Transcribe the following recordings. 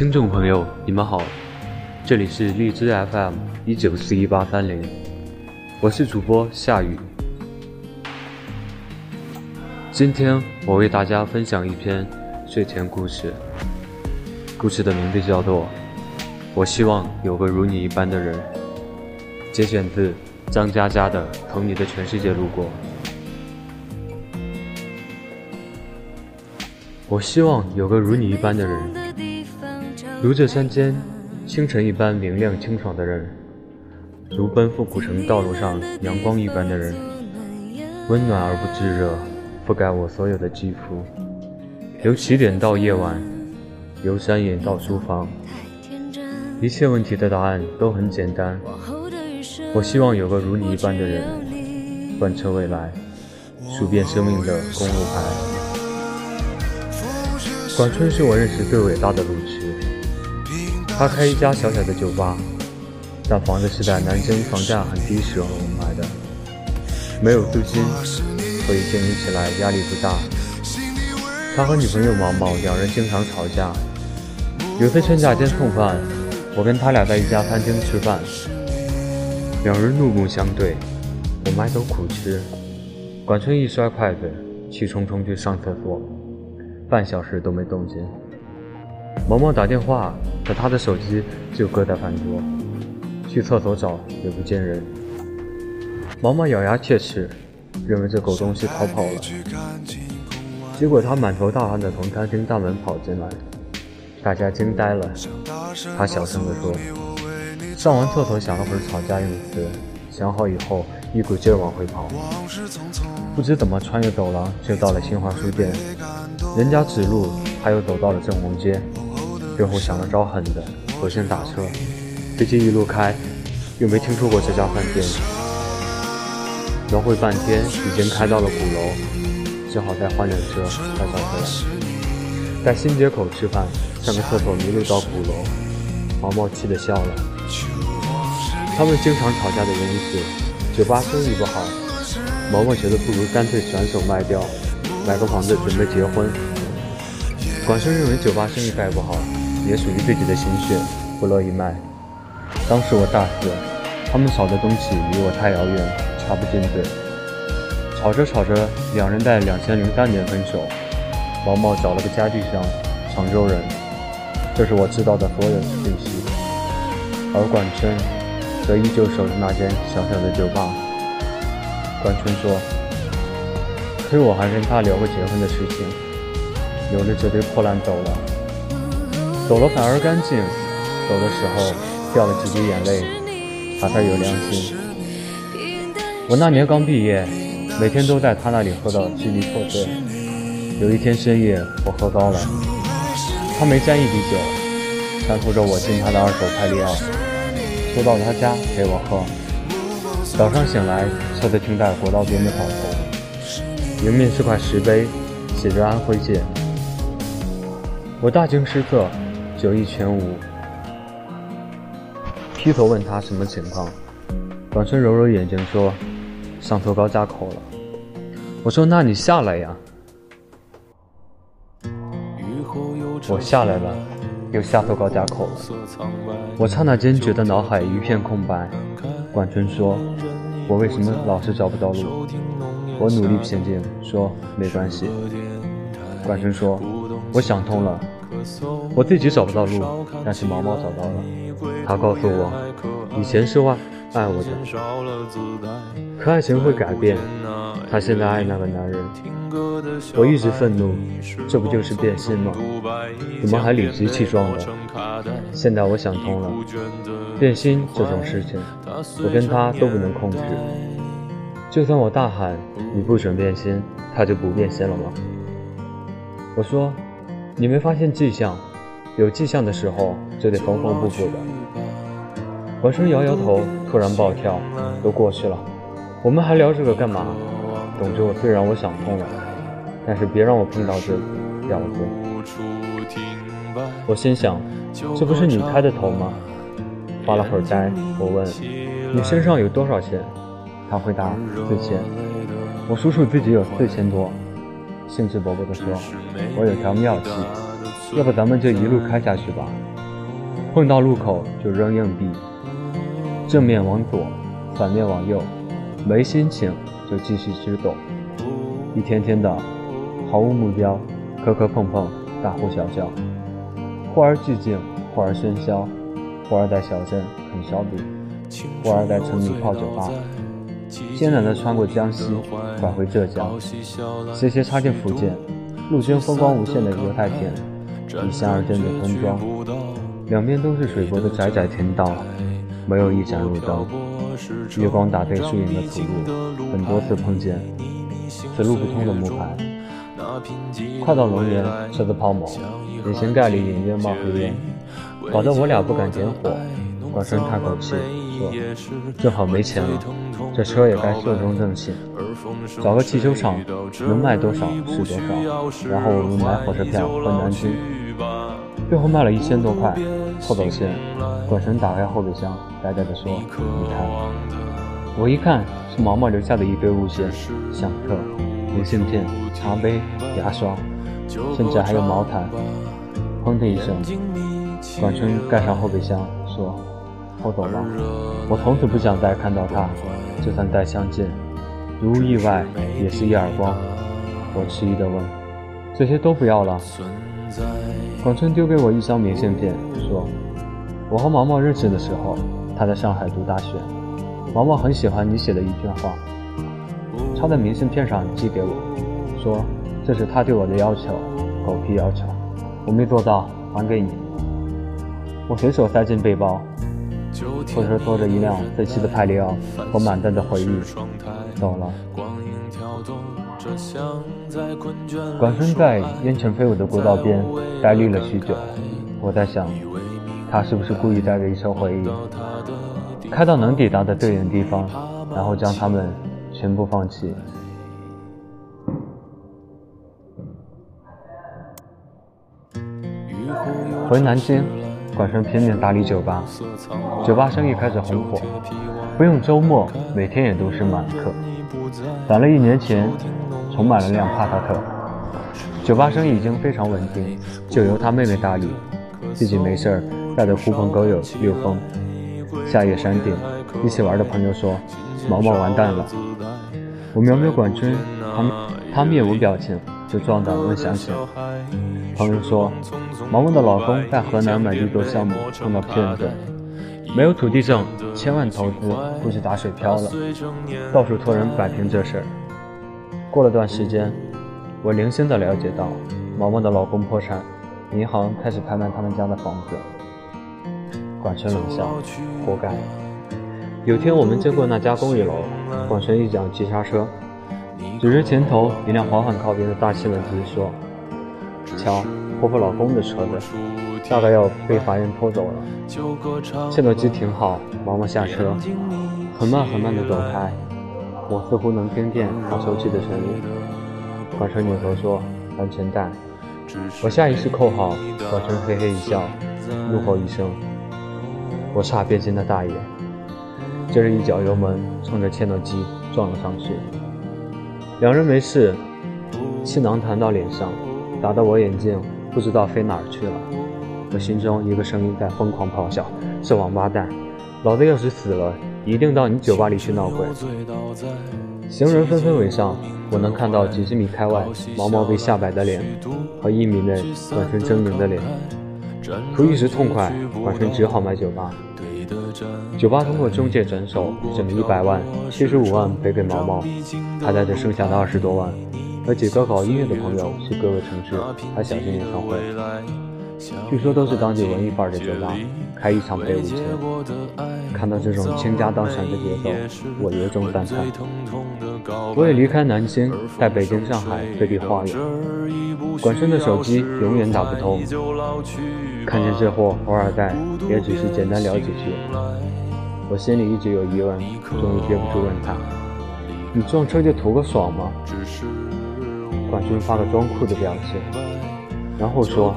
听众朋友，你们好，这里是荔枝 FM 一九四一八三零，我是主播夏雨。今天我为大家分享一篇睡前故事，故事的名字叫做《我希望有个如你一般的人》，节选自张嘉佳的《从你的全世界路过》。我希望有个如你一般的人，如这山间清晨一般明亮清爽的人，如奔赴古城道路上阳光一般的人，温暖而不炙热，覆盖我所有的肌肤。由起点到夜晚，由山野到书房，一切问题的答案都很简单。我希望有个如你一般的人，贯彻未来，数遍生命的公路牌。管春是我认识最伟大的路痴。他开一家小小的酒吧，但房子是在南京房价很低时候买的，没有租金，所以经营起来压力不大。他和女朋友毛毛两人经常吵架。有次趁假间蹭饭，我跟他俩在一家餐厅吃饭，两人怒目相对，我埋头苦吃。管春一摔筷子，气冲冲去上厕所。半小时都没动静。毛毛打电话，可他的手机就搁在饭桌。去厕所找也不见人。毛毛咬牙切齿，认为这狗东西逃跑了。结果他满头大汗的从餐厅大门跑进来，大家惊呆了。他小声地说：“上完厕所想了会儿吵架用词，想好以后一股劲儿往回跑。不知怎么穿越走廊就到了新华书店。”人家指路，他又走到了正红街，最后想了招狠的，索性打车。飞机一路开，又没听说过这家饭店。描绘半天，已经开到了鼓楼，只好再换辆车再找回来。在新街口吃饭，上个厕所迷路到鼓楼，毛毛气得笑了。他们经常吵架的原因是酒吧生意不好，毛毛觉得不如干脆转手卖掉。买个房子准备结婚，管生认为酒吧生意再不好，也属于自己的心血，不乐意卖。当时我大四，他们吵的东西离我太遥远，插不进嘴。吵着吵着，两人在两千零三年分手。毛毛找了个家具商，常州人，这是我知道的所有信息。而管春则依旧守着那间小小的酒吧。管春说。亏我还跟他聊过结婚的事情，留着这堆破烂走了，走了反而干净，走的时候掉了几滴眼泪，他才有良心。我那年刚毕业，每天都在他那里喝到支离破碎。有一天深夜，我喝高了，他没沾一滴酒，搀扶着我进他的二手派利奥，说到他家陪我喝。早上醒来，车子停在国道边的草丛。迎面是块石碑，写着“安徽界”。我大惊失色，酒意全无，劈头问他什么情况。管春揉揉眼睛说：“上错高架口了。”我说：“那你下来呀。”我下来了，又下错高架口了。我刹那间觉得脑海一片空白。管春说：“我为什么老是找不到路？”我努力平静，说没关系。管春说：“我想通了，我自己找不到路，但是毛毛找到了。他告诉我，以前是爱爱我的，可爱情会改变。他现在爱那个男人。我一直愤怒，这不就是变心吗？怎么还理直气壮的？现在我想通了，变心这种事情，我跟他都不能控制。”就算我大喊你不准变心，他就不变心了吗？我说，你没发现迹象？有迹象的时候就得缝缝补补的。管春摇摇头，突然暴跳，都过去了，我们还聊这个干嘛？总之，我虽然我想通了，但是别让我碰到这婊子。我心想，这不是你开的头吗？发了会儿呆，我问，你身上有多少钱？他回答四千，我数数自己有四千多，兴致勃勃地说：“我有条妙计，要不咱们就一路开下去吧。”碰到路口就扔硬币，正面往左，反面往右，没心情就继续直走，一天天的毫无目标，磕磕碰碰，大呼小叫，忽而寂静，忽而喧嚣，忽而在小镇啃烧饼，忽而在城里泡酒吧，艰难地穿过江西，拐回浙江，斜斜插进福建，陆军风光无限的油菜田，依山而建的村庄。两边都是水泊的窄窄田道，没有一盏路灯。月光打在树影的土路，很多次碰见此路不通的木牌。快到龙岩，车子抛锚，引擎盖里隐约冒黑烟，搞得我俩不敢点火。管春叹口气说：“正好没钱了，这车也该寿终正寝，找个汽修厂，能卖多少是多少，然后我们买火车票回南京。”最后卖了一千多块，凑走钱。管神打开后备箱，呆呆地说：“你看。”我一看，是毛毛留下的一堆物件：相册、明信片、茶杯、牙刷，甚至还有毛毯。砰的一声，管春盖上后备箱，说：“偷走了。”我从此不想再看到他，就算再相见，如无意外，也是一耳光。我迟疑地问：“这些都不要了？”广春丢给我一张明信片，说：“我和毛毛认识的时候，他在上海读大学。毛毛很喜欢你写的一句话，抄在明信片上寄给我，说这是他对我的要求，狗屁要求，我没做到，还给你。”我随手塞进背包，拖车拖着一辆废弃的派利奥和满载的回忆走了。管春在烟尘飞舞的国道边呆立了许久，我在想，他是不是故意带着一车回忆，开到能抵达的对应地方，然后将他们全部放弃。回南京，管春拼命打理酒吧，酒吧生意开始红火，不用周末，每天也都是满客。攒了一年钱。重买了辆帕萨特，酒吧生意已经非常稳定，就由他妹妹打理，自己没事儿带着狐朋狗友溜风。夏夜山顶，一起玩的朋友说：“毛毛完蛋了。”我瞄瞄管春，他他面无表情，就壮胆问详情。朋友说：“毛毛的老公在河南买地做项目碰到骗子，没有土地证，千万投资估计打水漂了，到处托人摆平这事儿。”过了段时间，我零星的了解到，毛毛的老公破产，银行开始拍卖他们家的房子。管春冷笑，活该。有天我们经过那家公寓楼，管春一脚急刹车，指着前头一辆缓缓靠边的大七轮机说：“瞧，婆婆老公的车子，大概要被法院拖走了。”切诺基停好，毛毛下车，很慢很慢的走开。我似乎能听见他抽泣的声音。管春扭头说：“安全带。”我下意识扣好。管春嘿嘿一笑，怒吼一声：“我差变心的大爷！”接着一脚油门，冲着切诺基撞了上去。两人没事，气囊弹到脸上，打得我眼镜不知道飞哪儿去了。我心中一个声音在疯狂咆哮：“是王八蛋！老子要是死了！”一定到你酒吧里去闹鬼！行人纷纷围上，我能看到几十米开外毛毛被吓白的脸，和一米内管春狰狞的脸。图一时痛快，管春只好买酒吧。酒吧通过中介转手，挣了一百万，七十五万赔给毛毛，他带着剩下的二十多万，和几个搞音乐的朋友去各个城市开小型演唱会。据说都是当地文艺范儿的酒吧，开一场赔五千。看到这种倾家荡产的节奏，我由衷赞叹。我也离开南京，在北京、上海各地晃悠。管春的手机永远打不通，看见这货偶尔在，也只是简单聊几句。我心里一直有疑问，终于憋不住问他：“你撞车就图个爽吗？”管军发个装酷的表情。然后说，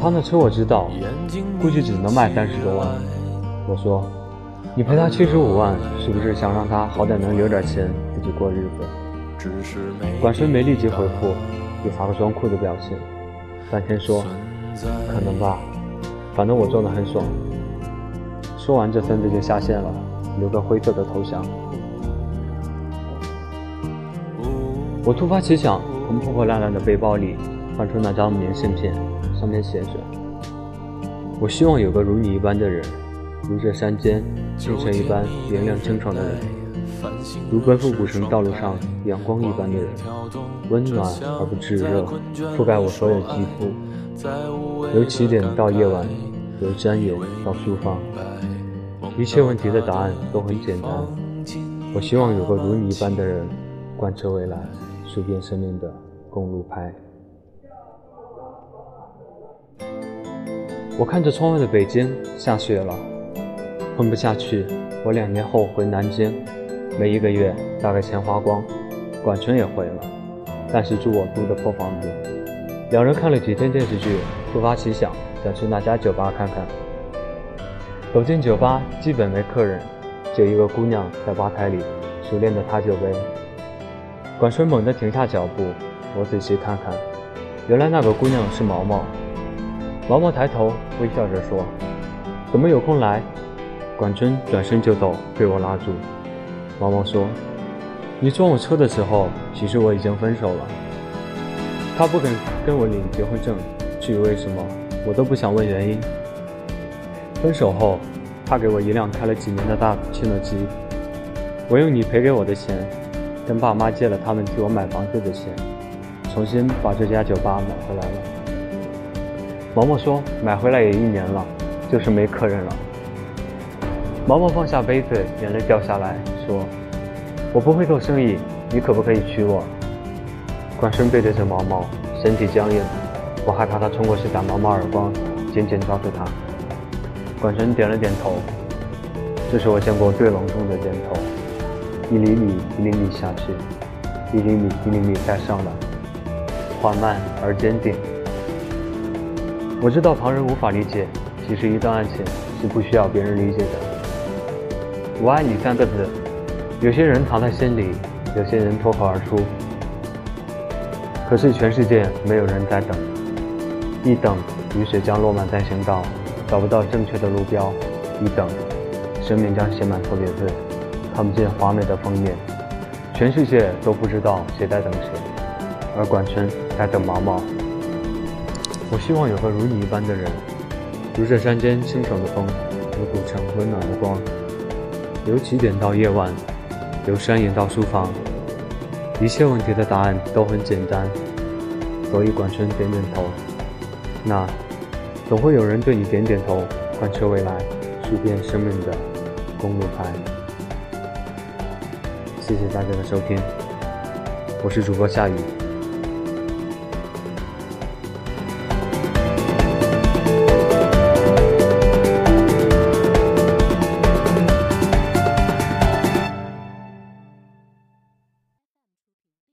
他那车我知道，估计只能卖三十多万。我说，你赔他七十五万，是不是想让他好歹能留点钱自己过日子？管春没立即回复，又发个装酷的表情，半天说，可能吧。反正我做的很爽。说完，这孙子就下线了，留个灰色的头像。我突发奇想，从破破烂烂的背包里翻出那张明信片，上面写着：“我希望有个如你一般的人，如这山间清晨一般明亮清爽的人，如奔赴古城道路上阳光一般的人，温暖而不炙热，覆盖我所有肌肤。由起点到夜晚，由山野到书房，一切问题的答案都很简单。我希望有个如你一般的人，贯彻未来。”数遍生命的公路牌。我看着窗外的北京，下雪了，混不下去。我两年后回南京，没一个月，大概钱花光。管春也回了，但是住我租的破房子。两人看了几天电视剧，突发奇想，想去那家酒吧看看。走进酒吧，基本没客人，就一个姑娘在吧台里熟练地擦酒杯。管春猛地停下脚步，我仔细看看，原来那个姑娘是毛毛。毛毛抬头微笑着说：“怎么有空来？”管春转身就走，被我拉住。毛毛说：“你撞我车的时候，其实我已经分手了。他不肯跟我领结婚证，至于为什么，我都不想问原因。分手后，他给我一辆开了几年的大切诺基，我用你赔给我的钱。”跟爸妈借了他们替我买房子的钱，重新把这家酒吧买回来了。毛毛说：“买回来也一年了，就是没客人了。”毛毛放下杯子，眼泪掉下来，说：“我不会做生意，你可不可以娶我？”管生背对着毛毛，身体僵硬，我害怕他冲过去打毛毛耳光，紧紧抓住他。管生点了点头，这是我见过最隆重的点头。一厘米一厘米下去，一厘米一厘米再上来，缓慢而坚定。我知道旁人无法理解，其实一段爱情是不需要别人理解的。我爱你三个字，有些人藏在心里，有些人脱口而出。可是全世界没有人在等，一等雨水将落满在行道，找不到正确的路标；一等，生命将写满错别字。看不见华美的封面，全世界都不知道谁在等谁，而管春在等毛毛。我希望有个如你一般的人，如这山间清爽的风，如古城温暖的光。由起点到夜晚，由山野到书房，一切问题的答案都很简单。所以管春点点头。那，总会有人对你点点头，贯彻未来，数遍生命的公路牌。谢谢大家的收听，我是主播夏雨。